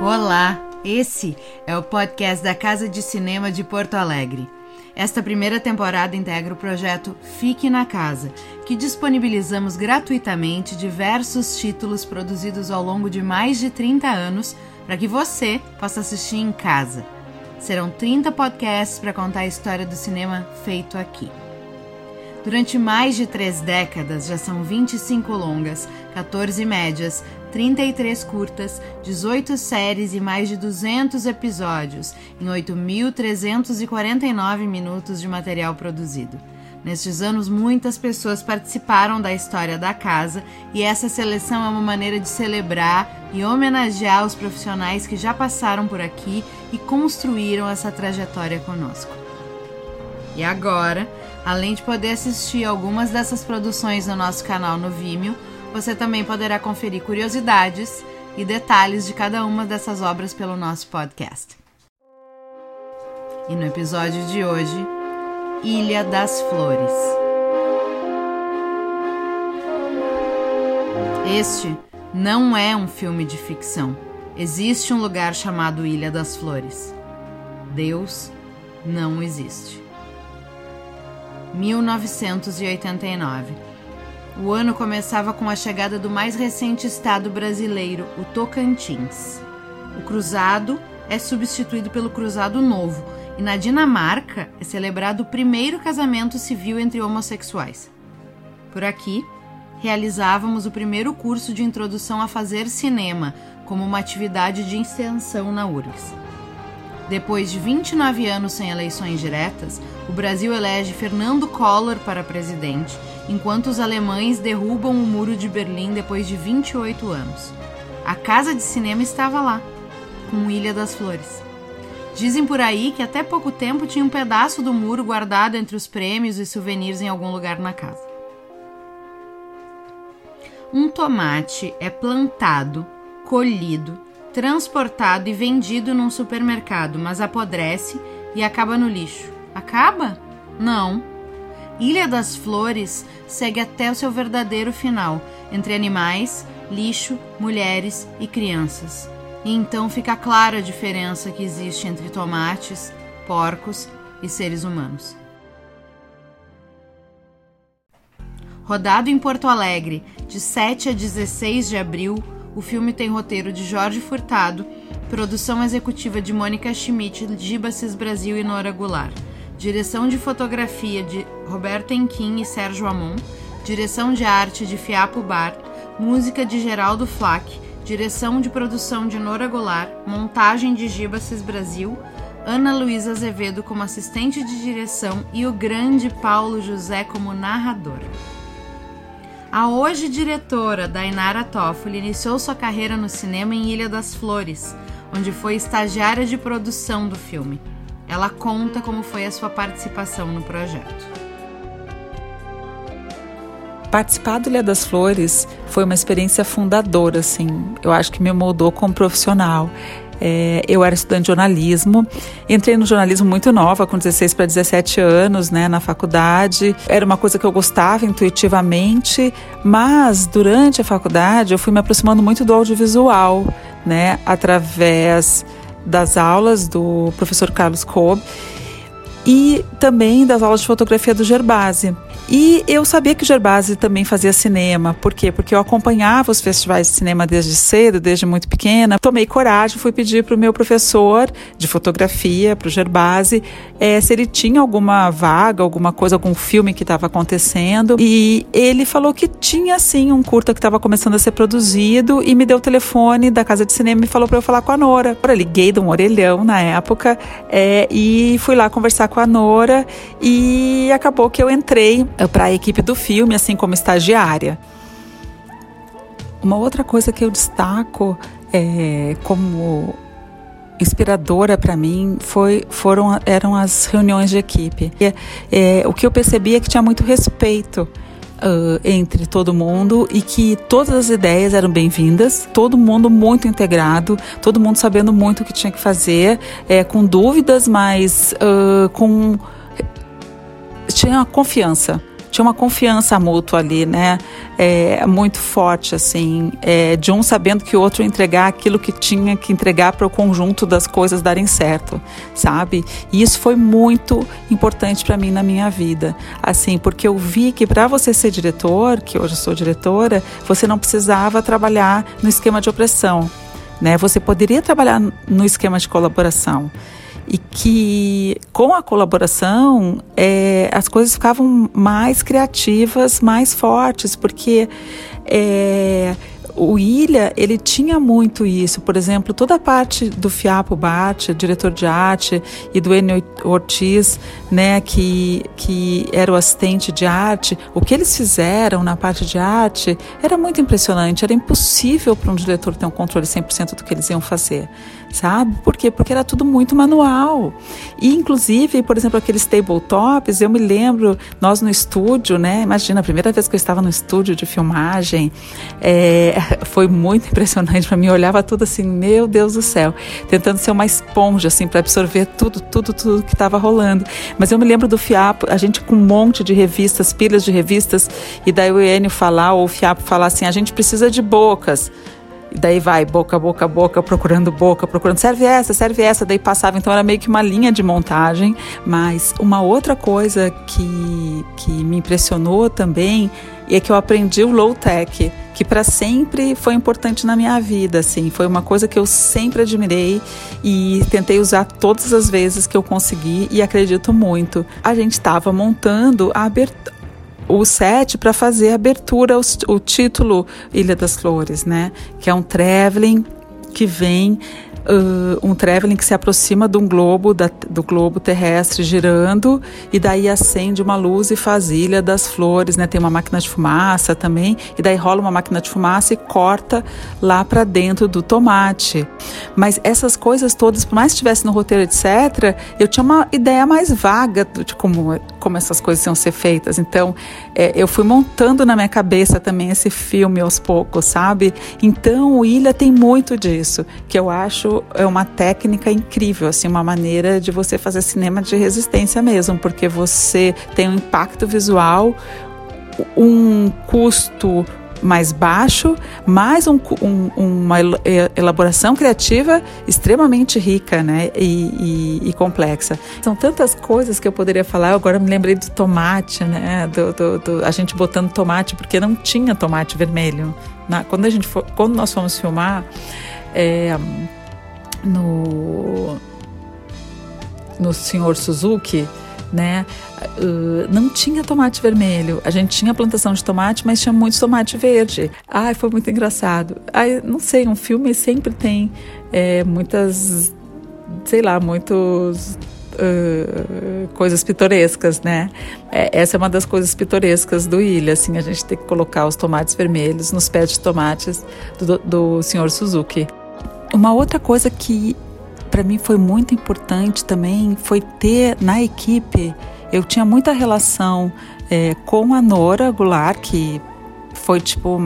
Olá, esse é o podcast da Casa de Cinema de Porto Alegre. Esta primeira temporada integra o projeto Fique na Casa, que disponibilizamos gratuitamente diversos títulos produzidos ao longo de mais de 30 anos para que você possa assistir em casa. Serão 30 podcasts para contar a história do cinema feito aqui. Durante mais de três décadas, já são 25 longas, 14 médias, 33 curtas, 18 séries e mais de 200 episódios, em 8.349 minutos de material produzido. Nestes anos, muitas pessoas participaram da história da casa e essa seleção é uma maneira de celebrar e homenagear os profissionais que já passaram por aqui e construíram essa trajetória conosco. E agora, além de poder assistir algumas dessas produções no nosso canal no Vimeo, você também poderá conferir curiosidades e detalhes de cada uma dessas obras pelo nosso podcast. E no episódio de hoje, Ilha das Flores. Este não é um filme de ficção. Existe um lugar chamado Ilha das Flores. Deus não existe. 1989. O ano começava com a chegada do mais recente estado brasileiro, o Tocantins. O cruzado é substituído pelo cruzado novo, e na Dinamarca é celebrado o primeiro casamento civil entre homossexuais. Por aqui, realizávamos o primeiro curso de introdução a fazer cinema como uma atividade de extensão na URGS. Depois de 29 anos sem eleições diretas, o Brasil elege Fernando Collor para presidente, enquanto os alemães derrubam o Muro de Berlim depois de 28 anos. A casa de cinema estava lá, com Ilha das Flores. Dizem por aí que até pouco tempo tinha um pedaço do muro guardado entre os prêmios e souvenirs em algum lugar na casa. Um tomate é plantado, colhido, transportado e vendido num supermercado, mas apodrece e acaba no lixo. Acaba? Não. Ilha das Flores segue até o seu verdadeiro final, entre animais, lixo, mulheres e crianças. E então fica clara a diferença que existe entre tomates, porcos e seres humanos. Rodado em Porto Alegre, de 7 a 16 de abril, o filme tem roteiro de Jorge Furtado, produção executiva de Mônica Schmidt, Gibaces Brasil e Nora Goulart, direção de fotografia de Roberto Enquim e Sérgio Amon, direção de arte de Fiapo Bar, música de Geraldo Flack, direção de produção de Nora Goulart, montagem de Gibaces Brasil, Ana Luísa Azevedo como assistente de direção e o grande Paulo José como narrador. A hoje diretora Dainara Toffoli iniciou sua carreira no cinema em Ilha das Flores, onde foi estagiária de produção do filme. Ela conta como foi a sua participação no projeto. Participar do Ilha das Flores foi uma experiência fundadora, assim. Eu acho que me moldou como profissional. É, eu era estudante de jornalismo, entrei no jornalismo muito nova, com 16 para 17 anos, né, na faculdade. Era uma coisa que eu gostava intuitivamente, mas durante a faculdade eu fui me aproximando muito do audiovisual, né, através das aulas do professor Carlos Cobb e também das aulas de fotografia do Gerbasi. E eu sabia que o Gerbasi também fazia cinema. Por quê? Porque eu acompanhava os festivais de cinema desde cedo, desde muito pequena. Tomei coragem, fui pedir para o meu professor de fotografia, para o Gerbasi, é, se ele tinha alguma vaga, alguma coisa, algum filme que estava acontecendo. E ele falou que tinha sim um curta que estava começando a ser produzido e me deu o telefone da casa de cinema e falou para eu falar com a Nora. Eu liguei de um orelhão na época é, e fui lá conversar com a Nora e acabou que eu entrei para a equipe do filme, assim como estagiária. Uma outra coisa que eu destaco é, como inspiradora para mim foi, foram, eram as reuniões de equipe. É, o que eu percebi é que tinha muito respeito Uh, entre todo mundo e que todas as ideias eram bem-vindas, todo mundo muito integrado, todo mundo sabendo muito o que tinha que fazer, é, com dúvidas, mas uh, com tinha confiança tinha uma confiança mútua ali, né? É, muito forte, assim, é, de um sabendo que o outro entregar aquilo que tinha que entregar para o conjunto das coisas darem certo, sabe? E isso foi muito importante para mim na minha vida, assim, porque eu vi que para você ser diretor, que hoje eu sou diretora, você não precisava trabalhar no esquema de opressão, né? Você poderia trabalhar no esquema de colaboração e que com a colaboração é, as coisas ficavam mais criativas, mais fortes, porque é, o Ilha, ele tinha muito isso. Por exemplo, toda a parte do Fiapo Bart, diretor de arte, e do Enio Ortiz, né, que, que era o assistente de arte, o que eles fizeram na parte de arte era muito impressionante. Era impossível para um diretor ter um controle 100% do que eles iam fazer sabe? Por quê? Porque era tudo muito manual. E, inclusive, por exemplo, aqueles tabletops, eu me lembro, nós no estúdio, né? Imagina, a primeira vez que eu estava no estúdio de filmagem, é, foi muito impressionante para mim. Eu olhava tudo assim, meu Deus do céu, tentando ser uma esponja, assim, para absorver tudo, tudo, tudo que estava rolando. Mas eu me lembro do Fiapo, a gente com um monte de revistas, pilhas de revistas, e daí o Enio falar, ou o Fiapo falar assim: a gente precisa de bocas. Daí vai, boca, boca, boca, procurando boca, procurando, serve essa, serve essa, daí passava. Então era meio que uma linha de montagem. Mas uma outra coisa que, que me impressionou também é que eu aprendi o low tech, que para sempre foi importante na minha vida, assim, foi uma coisa que eu sempre admirei e tentei usar todas as vezes que eu consegui e acredito muito. A gente estava montando a abertura o set para fazer a abertura, o, o título Ilha das Flores, né? Que é um traveling que vem uh, um traveling que se aproxima de um globo, da, do globo terrestre girando, e daí acende uma luz e faz ilha das flores, né? Tem uma máquina de fumaça também, e daí rola uma máquina de fumaça e corta lá para dentro do tomate. Mas essas coisas todas, por mais que estivesse no roteiro, etc., eu tinha uma ideia mais vaga de como, como essas coisas iam ser feitas. Então, é, eu fui montando na minha cabeça também esse filme aos poucos, sabe? Então, o Ilha tem muito disso, que eu acho é uma técnica incrível, assim, uma maneira de você fazer cinema de resistência mesmo, porque você tem um impacto visual, um custo mais baixo, mais um, um, uma elaboração criativa extremamente rica né? E, e, e, complexa. São tantas coisas que eu poderia falar. agora me lembrei do tomate, né? Do, do, do, a gente botando tomate, porque não tinha tomate vermelho. Na, quando, a gente for, quando nós fomos filmar, é, no no senhor Suzuki, né? Uh, não tinha tomate vermelho. A gente tinha plantação de tomate, mas tinha muito tomate verde. Ai, foi muito engraçado. Ai, não sei, um filme sempre tem é, muitas, sei lá, muitos Uh, coisas pitorescas, né? É, essa é uma das coisas pitorescas do Ilha, assim, a gente tem que colocar os tomates vermelhos nos pés de tomates do, do senhor Suzuki. Uma outra coisa que para mim foi muito importante também foi ter na equipe, eu tinha muita relação é, com a Nora Goulart, que foi tipo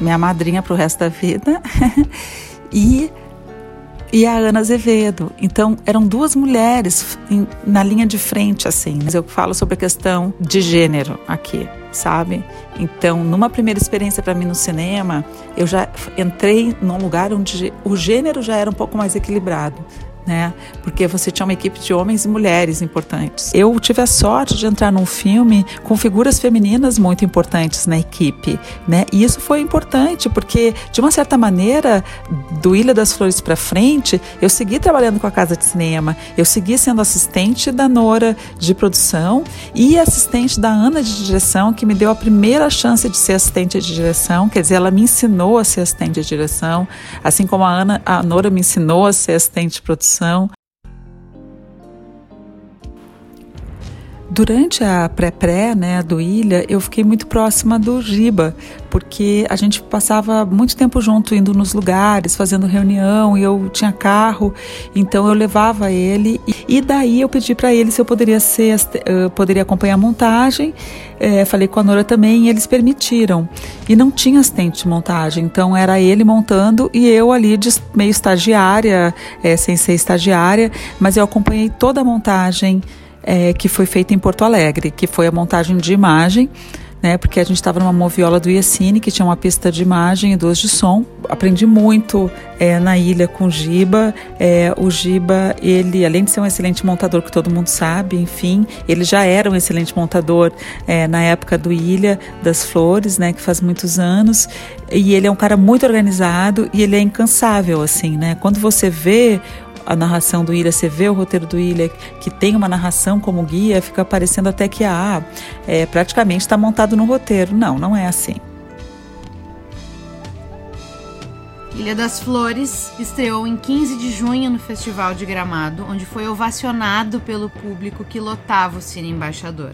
minha madrinha para o resto da vida, e e a Ana Azevedo. Então, eram duas mulheres em, na linha de frente, assim. Eu falo sobre a questão de gênero aqui, sabe? Então, numa primeira experiência para mim no cinema, eu já entrei num lugar onde o gênero já era um pouco mais equilibrado né? Porque você tinha uma equipe de homens e mulheres importantes. Eu tive a sorte de entrar num filme com figuras femininas muito importantes na equipe, né? E isso foi importante porque, de uma certa maneira, do Ilha das Flores para frente, eu segui trabalhando com a casa de cinema, eu segui sendo assistente da Nora de produção e assistente da Ana de direção, que me deu a primeira chance de ser assistente de direção, quer dizer, ela me ensinou a ser assistente de direção, assim como a Ana, a Nora me ensinou a ser assistente de produção So. Durante a pré-pré, né, do Ilha, eu fiquei muito próxima do Giba, porque a gente passava muito tempo junto, indo nos lugares, fazendo reunião, e eu tinha carro, então eu levava ele. E daí eu pedi para ele se eu poderia ser, eu poderia acompanhar a montagem. É, falei com a Nora também e eles permitiram. E não tinha assistente de montagem, então era ele montando e eu ali de meio estagiária, é, sem ser estagiária, mas eu acompanhei toda a montagem é, que foi feita em Porto Alegre, que foi a montagem de imagem né? Porque a gente estava numa moviola do Iacine, que tinha uma pista de imagem e duas de som. Aprendi muito é, na ilha com o Giba. É, o Giba, ele, além de ser um excelente montador, que todo mundo sabe, enfim, ele já era um excelente montador é, na época do Ilha das Flores, né? Que faz muitos anos. E ele é um cara muito organizado e ele é incansável, assim, né? Quando você vê a narração do Ilha, você vê o roteiro do Ilha, que tem uma narração como guia, fica parecendo até que ah, é, praticamente está montado no roteiro. Não, não é assim. Ilha das Flores estreou em 15 de junho no Festival de Gramado, onde foi ovacionado pelo público que lotava o Cine Embaixador.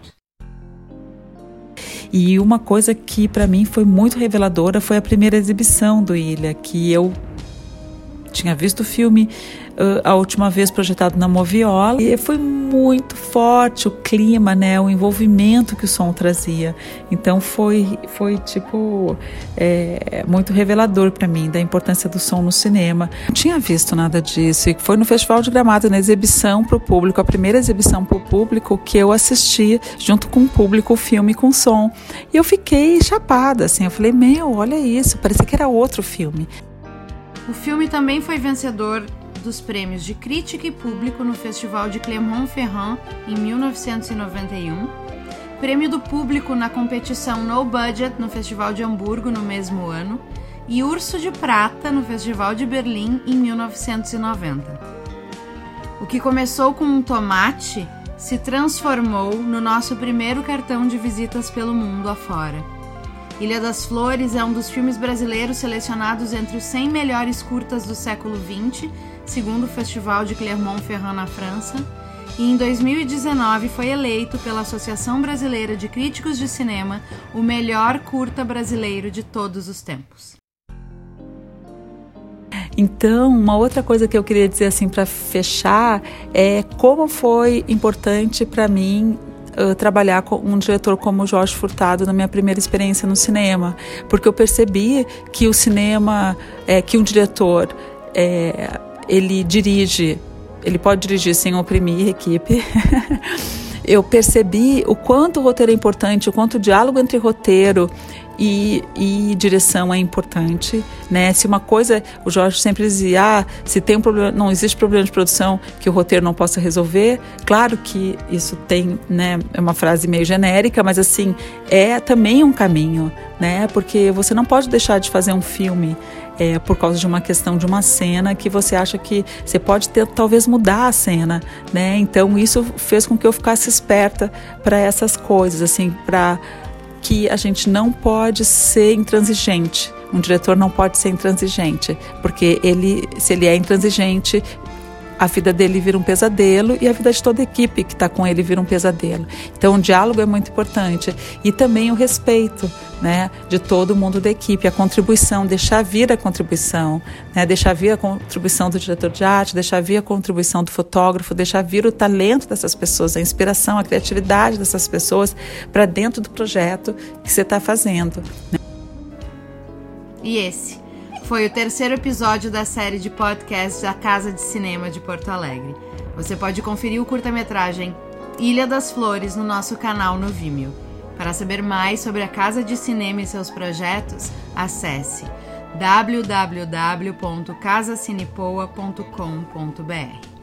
E uma coisa que para mim foi muito reveladora foi a primeira exibição do Ilha, que eu tinha visto o filme a última vez projetado na Moviola e foi muito forte o clima, né, o envolvimento que o som trazia. Então foi foi tipo é, muito revelador para mim da importância do som no cinema. Não tinha visto nada disso e foi no Festival de Gramado na exibição para o público, a primeira exibição para o público que eu assisti junto com o público o filme com som e eu fiquei chapada assim. Eu falei meu, olha isso, parecia que era outro filme. O filme também foi vencedor dos prêmios de crítica e público no Festival de Clermont-Ferrand em 1991, prêmio do público na competição No Budget no Festival de Hamburgo no mesmo ano e Urso de Prata no Festival de Berlim em 1990. O que começou com um tomate se transformou no nosso primeiro cartão de visitas pelo mundo afora. Ilha das Flores é um dos filmes brasileiros selecionados entre os 100 melhores curtas do século XX, segundo o Festival de Clermont-Ferrand na França, e em 2019 foi eleito pela Associação Brasileira de Críticos de Cinema o melhor curta brasileiro de todos os tempos. Então, uma outra coisa que eu queria dizer assim para fechar é como foi importante para mim uh, trabalhar com um diretor como Jorge Furtado na minha primeira experiência no cinema, porque eu percebi que o cinema, é, que um diretor, é, ele dirige, ele pode dirigir sem oprimir a equipe. eu percebi o quanto o roteiro é importante, o quanto o diálogo entre roteiro e, e, direção é importante, né? Se uma coisa, o Jorge sempre dizia, ah, se tem um problema, não existe problema de produção que o roteiro não possa resolver. Claro que isso tem, né? É uma frase meio genérica, mas assim é também um caminho, né? Porque você não pode deixar de fazer um filme é, por causa de uma questão de uma cena que você acha que você pode ter, talvez mudar a cena, né? Então isso fez com que eu ficasse esperta para essas coisas, assim, para que a gente não pode ser intransigente. Um diretor não pode ser intransigente, porque ele, se ele é intransigente, a vida dele vira um pesadelo e a vida de toda a equipe que está com ele vira um pesadelo. Então, o diálogo é muito importante e também o respeito, né, de todo mundo da equipe, a contribuição, deixar vir a contribuição, né, deixar vir a contribuição do diretor de arte, deixar vir a contribuição do fotógrafo, deixar vir o talento dessas pessoas, a inspiração, a criatividade dessas pessoas para dentro do projeto que você está fazendo. Né? E esse foi o terceiro episódio da série de podcasts da Casa de Cinema de Porto Alegre. Você pode conferir o curta-metragem Ilha das Flores no nosso canal no Vimeo. Para saber mais sobre a Casa de Cinema e seus projetos, acesse www.casacinepoa.com.br.